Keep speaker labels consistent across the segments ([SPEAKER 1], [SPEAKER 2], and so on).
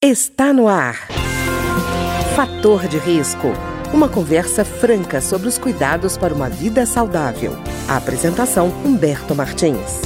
[SPEAKER 1] Está no ar. Fator de risco. Uma conversa franca sobre os cuidados para uma vida saudável. A apresentação Humberto Martins.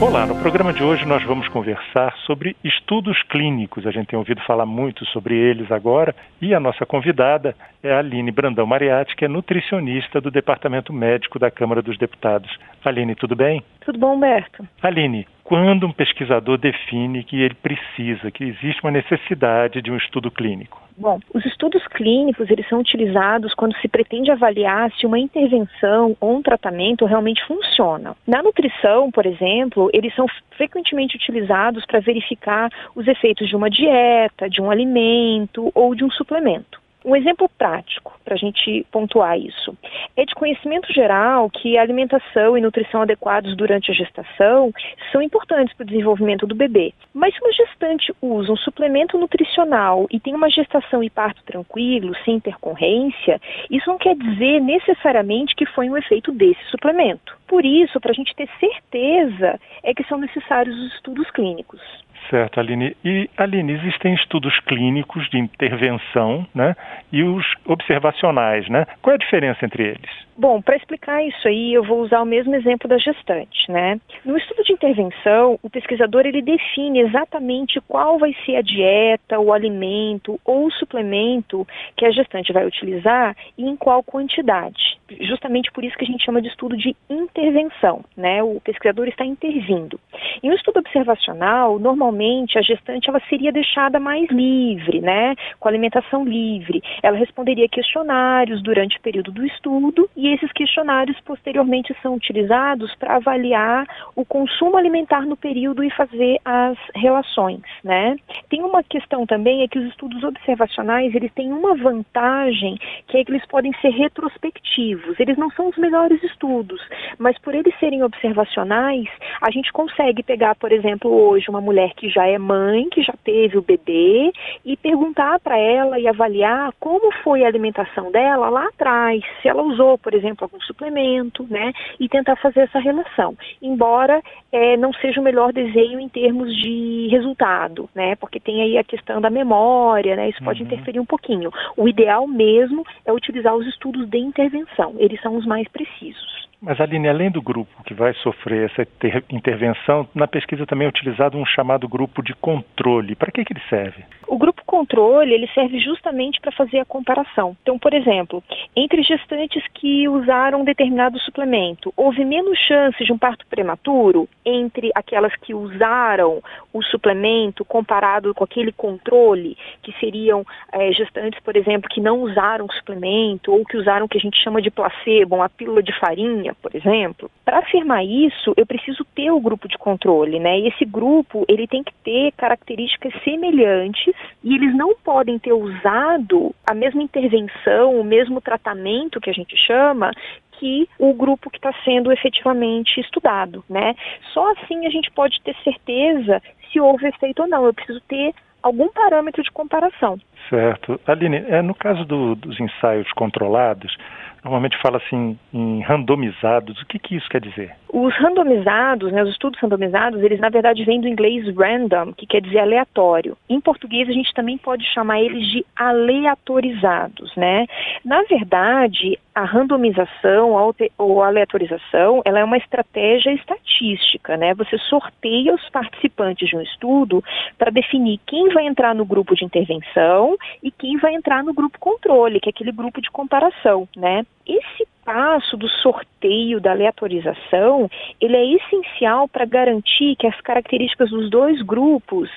[SPEAKER 2] Olá, no programa de hoje nós vamos conversar sobre estudos clínicos. A gente tem ouvido falar muito sobre eles agora e a nossa convidada é a Aline Brandão Mariatti, que é nutricionista do Departamento Médico da Câmara dos Deputados. Aline, tudo bem?
[SPEAKER 3] Tudo bom, Humberto.
[SPEAKER 2] Aline, quando um pesquisador define que ele precisa, que existe uma necessidade de um estudo clínico?
[SPEAKER 3] Bom, os estudos clínicos eles são utilizados quando se pretende avaliar se uma intervenção ou um tratamento realmente funciona. Na nutrição, por exemplo, eles são frequentemente utilizados para verificar os efeitos de uma dieta, de um alimento ou de um suplemento. Um exemplo prático para a gente pontuar isso é de conhecimento geral que alimentação e nutrição adequados durante a gestação são importantes para o desenvolvimento do bebê. Mas se uma gestante usa um suplemento nutricional e tem uma gestação e parto tranquilo, sem intercorrência, isso não quer dizer necessariamente que foi um efeito desse suplemento. Por isso, para a gente ter certeza, é que são necessários os estudos clínicos.
[SPEAKER 2] Certo, Aline. E, Aline, existem estudos clínicos de intervenção né, e os observacionais, né? Qual é a diferença entre eles?
[SPEAKER 3] Bom, para explicar isso aí, eu vou usar o mesmo exemplo da gestante, né? No estudo de intervenção, o pesquisador ele define exatamente qual vai ser a dieta, o alimento ou o suplemento que a gestante vai utilizar e em qual quantidade. Justamente por isso que a gente chama de estudo de intervenção, né? O pesquisador está intervindo. Em um estudo observacional, normalmente a gestante ela seria deixada mais livre, né? Com alimentação livre. Ela responderia questionários durante o período do estudo e esses questionários posteriormente são utilizados para avaliar o consumo alimentar no período e fazer as relações, né? Tem uma questão também é que os estudos observacionais, eles têm uma vantagem, que é que eles podem ser retrospectivos. Eles não são os melhores estudos, mas por eles serem observacionais, a gente consegue pegar, por exemplo, hoje uma mulher que já é mãe, que já teve o bebê e perguntar para ela e avaliar como foi a alimentação dela lá atrás, se ela usou, por exemplo, algum suplemento, né? E tentar fazer essa relação. Embora é, não seja o melhor desenho em termos de resultado, né? Porque tem aí a questão da memória, né? Isso pode uhum. interferir um pouquinho. O ideal mesmo é utilizar os estudos de intervenção. Eles são os mais precisos.
[SPEAKER 2] Mas, Aline, além do grupo que vai sofrer essa intervenção, na pesquisa também é utilizado um chamado grupo de controle. Para que, que ele serve?
[SPEAKER 3] O grupo controle ele serve justamente para fazer a comparação. Então, por exemplo, entre gestantes que usaram um determinado suplemento, houve menos chances de um parto prematuro entre aquelas que usaram o suplemento comparado com aquele controle, que seriam é, gestantes, por exemplo, que não usaram suplemento ou que usaram o que a gente chama de placebo, uma pílula de farinha por exemplo, para afirmar isso, eu preciso ter o grupo de controle, né? E esse grupo, ele tem que ter características semelhantes e eles não podem ter usado a mesma intervenção, o mesmo tratamento que a gente chama, que o grupo que está sendo efetivamente estudado, né? Só assim a gente pode ter certeza se houve efeito ou não. Eu preciso ter algum parâmetro de comparação.
[SPEAKER 2] Certo. Aline, é, no caso do, dos ensaios controlados, normalmente fala assim em randomizados. O que, que isso quer dizer?
[SPEAKER 3] Os randomizados, né, os estudos randomizados, eles na verdade vêm do inglês random, que quer dizer aleatório. Em português a gente também pode chamar eles de aleatorizados, né? Na verdade, a randomização ou aleatorização, ela é uma estratégia estatística, né? Você sorteia os participantes de um estudo para definir quem vai entrar no grupo de intervenção e quem vai entrar no grupo controle, que é aquele grupo de comparação, né? Esse passo do sorteio, da aleatorização, ele é essencial para garantir que as características dos dois grupos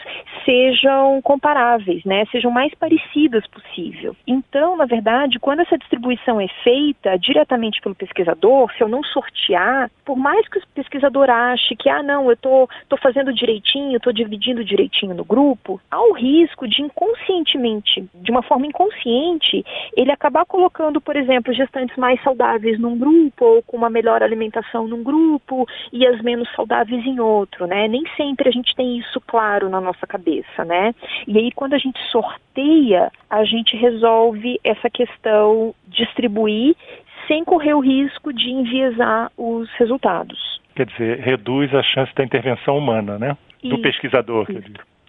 [SPEAKER 3] sejam comparáveis, né, sejam mais parecidas possível. Então, na verdade, quando essa distribuição é feita diretamente pelo pesquisador, se eu não sortear, por mais que o pesquisador ache que, ah, não, eu estou tô, tô fazendo direitinho, estou dividindo direitinho no grupo, há o risco de inconscientemente, de uma forma inconsciente, ele acabar colocando, por exemplo, gestantes mais saudáveis num grupo ou com uma melhor alimentação num grupo e as menos saudáveis em outro, né? Nem sempre a gente tem isso claro na nossa cabeça, né? E aí quando a gente sorteia, a gente resolve essa questão distribuir sem correr o risco de enviesar os resultados.
[SPEAKER 2] Quer dizer, reduz a chance da intervenção humana, né? Do pesquisador.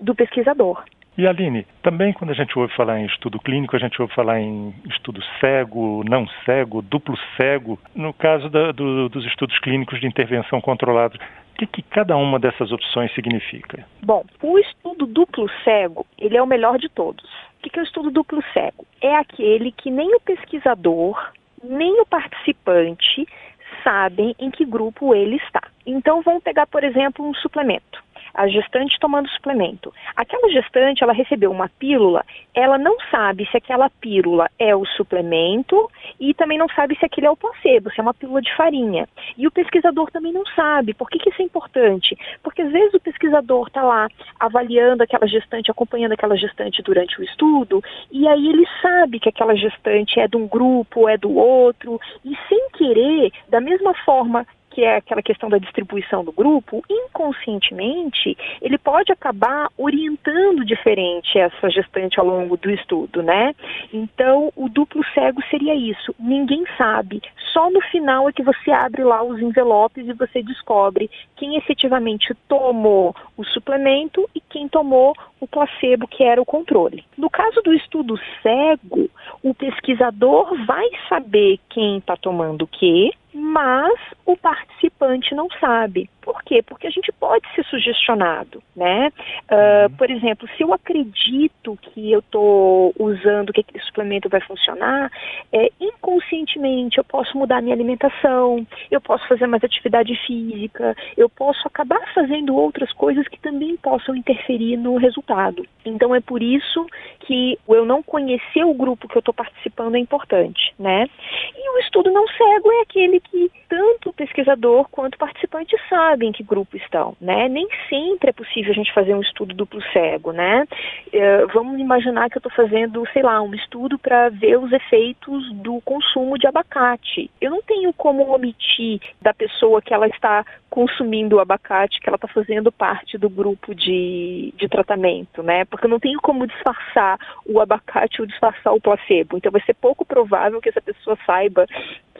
[SPEAKER 3] Do pesquisador.
[SPEAKER 2] E Aline, também quando a gente ouve falar em estudo clínico, a gente ouve falar em estudo cego, não cego, duplo cego. No caso da, do, dos estudos clínicos de intervenção controlada, o que, que, cada uma dessas opções significa?
[SPEAKER 3] Bom, o estudo duplo cego, ele é o melhor de todos. Que, que é o estudo duplo cego? É aquele que nem o pesquisador, nem o participante sabem em que grupo ele está. Então, vamos pegar, por exemplo, um suplemento a gestante tomando suplemento. Aquela gestante, ela recebeu uma pílula, ela não sabe se aquela pílula é o suplemento e também não sabe se aquele é o placebo, se é uma pílula de farinha. E o pesquisador também não sabe. Por que, que isso é importante? Porque às vezes o pesquisador está lá avaliando aquela gestante, acompanhando aquela gestante durante o estudo, e aí ele sabe que aquela gestante é de um grupo, é do outro, e sem querer, da mesma forma que é aquela questão da distribuição do grupo, inconscientemente, ele pode acabar orientando diferente essa gestante ao longo do estudo, né? Então, o duplo cego seria isso. Ninguém sabe. Só no final é que você abre lá os envelopes e você descobre quem efetivamente tomou o suplemento e quem tomou o placebo, que era o controle. No caso do estudo cego, o pesquisador vai saber quem está tomando o quê, mas o participante não sabe. Por quê? Porque a gente pode ser sugestionado, né? Uh, por exemplo, se eu acredito que eu estou usando que aquele suplemento vai funcionar, é, inconscientemente eu posso mudar minha alimentação, eu posso fazer mais atividade física, eu posso acabar fazendo outras coisas que também possam interferir no resultado. Então é por isso que eu não conhecer o grupo que eu estou participando é importante, né? E o estudo não cego é aquele que tanto pesquisador quanto participante sabem que grupo estão, né? Nem sempre é possível a gente fazer um estudo duplo cego, né? Uh, vamos imaginar que eu estou fazendo, sei lá, um estudo para ver os efeitos do consumo de abacate. Eu não tenho como omitir da pessoa que ela está consumindo o abacate, que ela está fazendo parte do grupo de, de tratamento, né? Porque eu não tenho como disfarçar o abacate ou disfarçar o placebo. Então vai ser pouco provável que essa pessoa saiba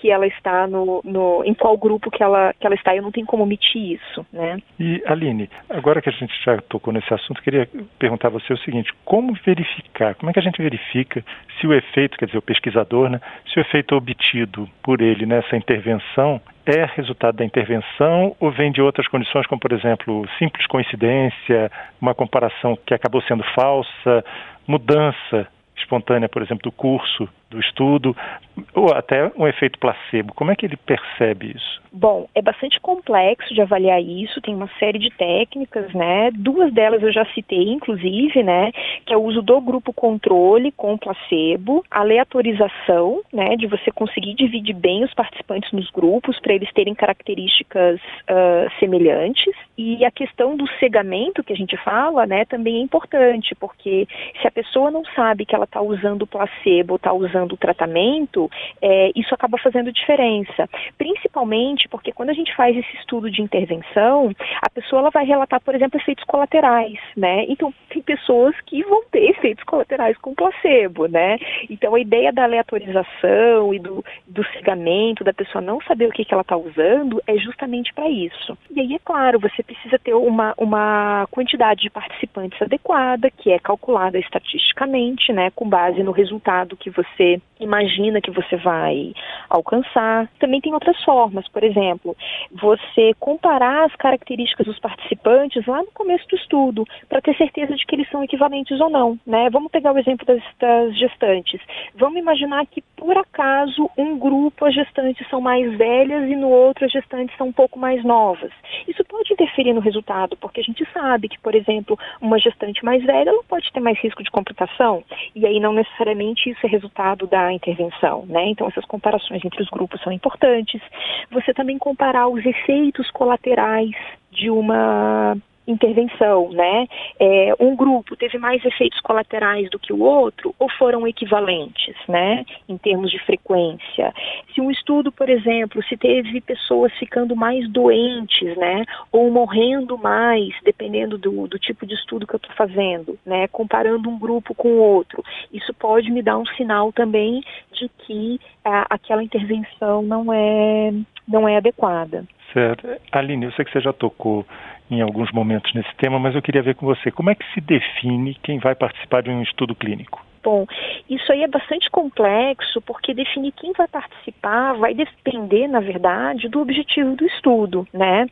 [SPEAKER 3] que ela está no, no, em qual grupo que ela, que ela está, eu não tenho como omitir isso, né?
[SPEAKER 2] E Aline, agora que a gente já tocou nesse assunto, queria perguntar a você o seguinte: como verificar? Como é que a gente verifica se o efeito, quer dizer, o pesquisador, né, se o efeito obtido por ele nessa intervenção é resultado da intervenção ou vem de outras condições, como por exemplo simples coincidência, uma comparação que acabou sendo falsa, mudança espontânea, por exemplo, do curso do estudo, ou até um efeito placebo. Como é que ele percebe isso?
[SPEAKER 3] Bom, é bastante complexo de avaliar isso, tem uma série de técnicas, né? Duas delas eu já citei, inclusive, né? Que é o uso do grupo controle com placebo, aleatorização, né? De você conseguir dividir bem os participantes nos grupos para eles terem características uh, semelhantes. E a questão do cegamento que a gente fala, né? Também é importante, porque se a pessoa não sabe que ela está usando placebo, está usando o tratamento, é, isso acaba fazendo diferença. Principalmente porque quando a gente faz esse estudo de intervenção, a pessoa ela vai relatar, por exemplo, efeitos colaterais, né? Então, tem pessoas que vão ter efeitos colaterais com placebo, né? Então, a ideia da aleatorização e do, do cegamento, da pessoa não saber o que, que ela está usando, é justamente para isso. E aí, é claro, você precisa ter uma, uma quantidade de participantes adequada, que é calculada estatisticamente, né, com base no resultado que você imagina que você vai alcançar. Também tem outras formas, por exemplo, você comparar as características dos participantes lá no começo do estudo, para ter certeza de que eles são equivalentes ou não. Né? Vamos pegar o exemplo das, das gestantes. Vamos imaginar que, por acaso, um grupo as gestantes são mais velhas e no outro as gestantes são um pouco mais novas. Isso pode interferir no resultado, porque a gente sabe que, por exemplo, uma gestante mais velha ela pode ter mais risco de complicação, e aí não necessariamente isso é resultado da intervenção. Né? Então, essas comparações entre os grupos são importantes. Você também comparar os efeitos colaterais de uma intervenção, né? É, um grupo teve mais efeitos colaterais do que o outro ou foram equivalentes, né? Em termos de frequência. Se um estudo, por exemplo, se teve pessoas ficando mais doentes, né? Ou morrendo mais, dependendo do, do tipo de estudo que eu estou fazendo, né? Comparando um grupo com o outro, isso pode me dar um sinal também de que a, aquela intervenção não é não é adequada.
[SPEAKER 2] Certo. Aline, eu sei que você já tocou em alguns momentos nesse tema, mas eu queria ver com você como é que se define quem vai participar de um estudo clínico.
[SPEAKER 3] Bom, isso aí é bastante complexo, porque definir quem vai participar vai depender, na verdade, do objetivo do estudo, né?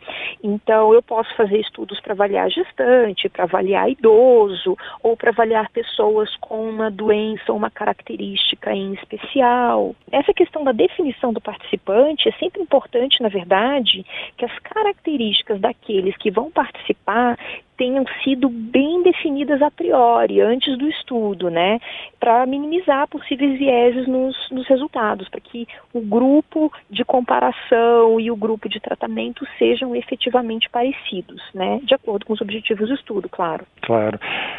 [SPEAKER 3] Então, eu posso fazer estudos para avaliar gestante, para avaliar idoso, ou para avaliar pessoas com uma doença ou uma característica em especial. Essa questão da definição do participante é sempre importante, na verdade, que as características daqueles que vão participar tenham sido bem definidas a priori, antes do estudo, né? Para minimizar possíveis vieses nos, nos resultados, para que o grupo de comparação e o grupo de tratamento sejam efetivamente parecidos, né? De acordo com os objetivos do estudo, claro.
[SPEAKER 2] Claro.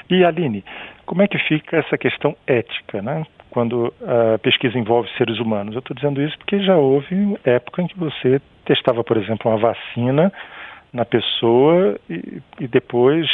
[SPEAKER 2] E Aline, como é que fica essa questão ética, né? Quando a pesquisa envolve seres humanos. Eu estou dizendo isso porque já houve época em que você testava, por exemplo, uma vacina na pessoa e, e depois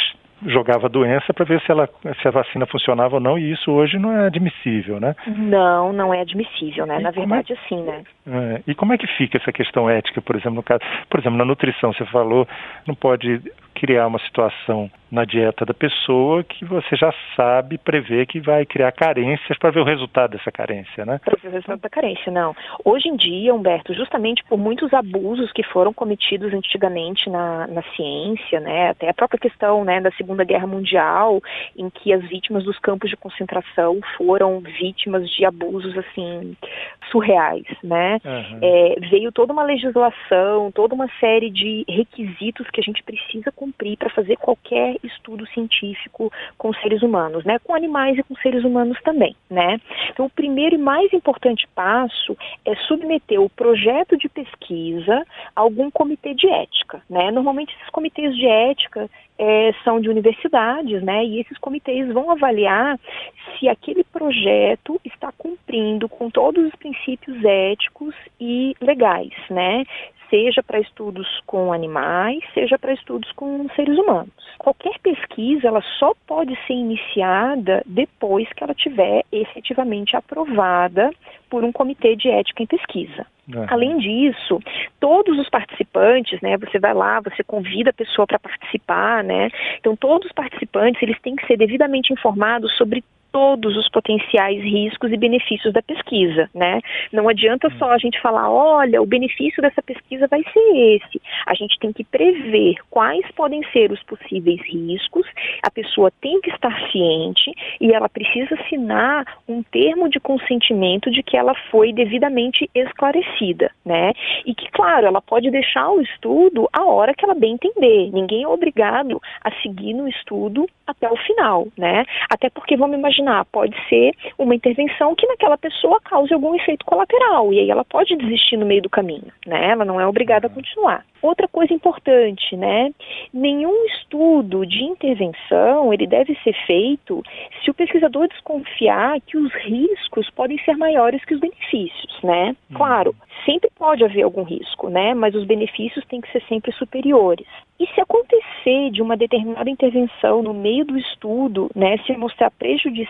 [SPEAKER 2] jogava a doença para ver se, ela, se a vacina funcionava ou não, e isso hoje não é admissível, né?
[SPEAKER 3] Não, não é admissível, né? E na é verdade, é, sim, né?
[SPEAKER 2] É, e como é que fica essa questão ética, por exemplo, no caso, por exemplo, na nutrição, você falou, não pode criar uma situação na dieta da pessoa que você já sabe prever que vai criar carências para ver o resultado dessa carência, né?
[SPEAKER 3] Para ver o resultado da carência, não. Hoje em dia, Humberto, justamente por muitos abusos que foram cometidos antigamente na, na ciência, né, até a própria questão né, da Segunda Guerra Mundial, em que as vítimas dos campos de concentração foram vítimas de abusos assim surreais, né? Uhum. É, veio toda uma legislação, toda uma série de requisitos que a gente precisa cumprir para fazer qualquer estudo científico com seres humanos, né? Com animais e com seres humanos também, né? Então, o primeiro e mais importante passo é submeter o projeto de pesquisa a algum comitê de ética, né? Normalmente esses comitês de ética é, são de universidades, né? E esses comitês vão avaliar se aquele projeto está cumprindo com todos os princípios éticos e legais, né? Seja para estudos com animais, seja para estudos com seres humanos. Qualquer pesquisa, ela só pode ser iniciada depois que ela tiver efetivamente aprovada por um comitê de ética em pesquisa. Uhum. Além disso, todos os participantes, né, você vai lá, você convida a pessoa para participar, né? Então todos os participantes, eles têm que ser devidamente informados sobre todos os potenciais riscos e benefícios da pesquisa, né? Não adianta hum. só a gente falar, olha, o benefício dessa pesquisa vai ser esse. A gente tem que prever quais podem ser os possíveis riscos. A pessoa tem que estar ciente e ela precisa assinar um termo de consentimento de que ela foi devidamente esclarecida, né? E que, claro, ela pode deixar o estudo a hora que ela bem entender. Ninguém é obrigado a seguir no estudo até o final, né? Até porque vamos imaginar, pode ser uma intervenção que naquela pessoa cause algum efeito colateral e aí ela pode desistir no meio do caminho, né? Ela não é obrigada a continuar. Outra coisa importante, né? Nenhum estudo de intervenção ele deve ser feito se o pesquisador desconfiar que os riscos podem ser maiores que os benefícios, né? Uhum. Claro, sempre pode haver algum risco, né? Mas os benefícios têm que ser sempre superiores. E se acontecer de uma determinada intervenção no meio do estudo, né, se mostrar prejudicial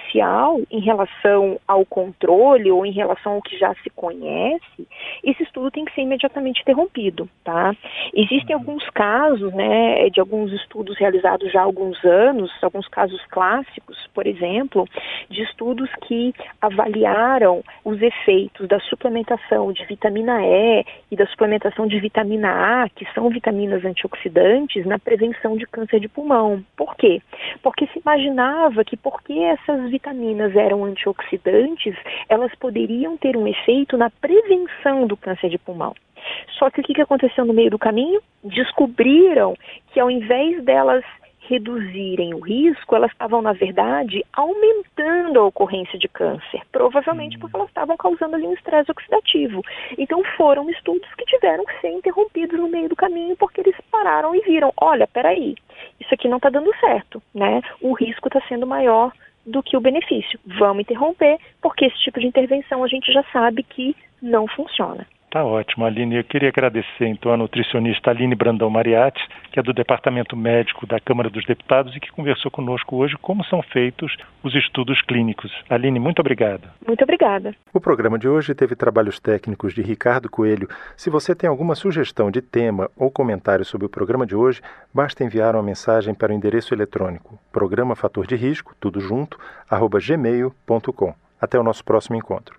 [SPEAKER 3] em relação ao controle ou em relação ao que já se conhece, esse estudo tem que ser imediatamente interrompido, tá? Existem uhum. alguns casos, né, de alguns estudos realizados já há alguns anos, alguns casos clássicos, por exemplo, de estudos que avaliaram os efeitos da suplementação de vitamina E e da suplementação de vitamina A, que são vitaminas antioxidantes, na prevenção de câncer de pulmão. Por quê? Porque se imaginava que porque essas vitaminas eram antioxidantes, elas poderiam ter um efeito na prevenção do câncer de pulmão. Só que o que aconteceu no meio do caminho? Descobriram que ao invés delas reduzirem o risco, elas estavam, na verdade, aumentando a ocorrência de câncer, provavelmente porque elas estavam causando ali um estresse oxidativo. Então foram estudos que tiveram que ser interrompidos no meio do caminho porque eles pararam e viram, olha, peraí, isso aqui não está dando certo, né? O risco está sendo maior do que o benefício. Vamos interromper, porque esse tipo de intervenção a gente já sabe que não funciona.
[SPEAKER 2] Tá ótimo, Aline. Eu queria agradecer então a nutricionista Aline Brandão Mariatti, que é do Departamento Médico da Câmara dos Deputados e que conversou conosco hoje como são feitos os estudos clínicos. Aline, muito obrigado.
[SPEAKER 3] Muito obrigada.
[SPEAKER 2] O programa de hoje teve trabalhos técnicos de Ricardo Coelho. Se você tem alguma sugestão de tema ou comentário sobre o programa de hoje, basta enviar uma mensagem para o endereço eletrônico programa fator de risco, tudo junto, arroba gmail.com. Até o nosso próximo encontro.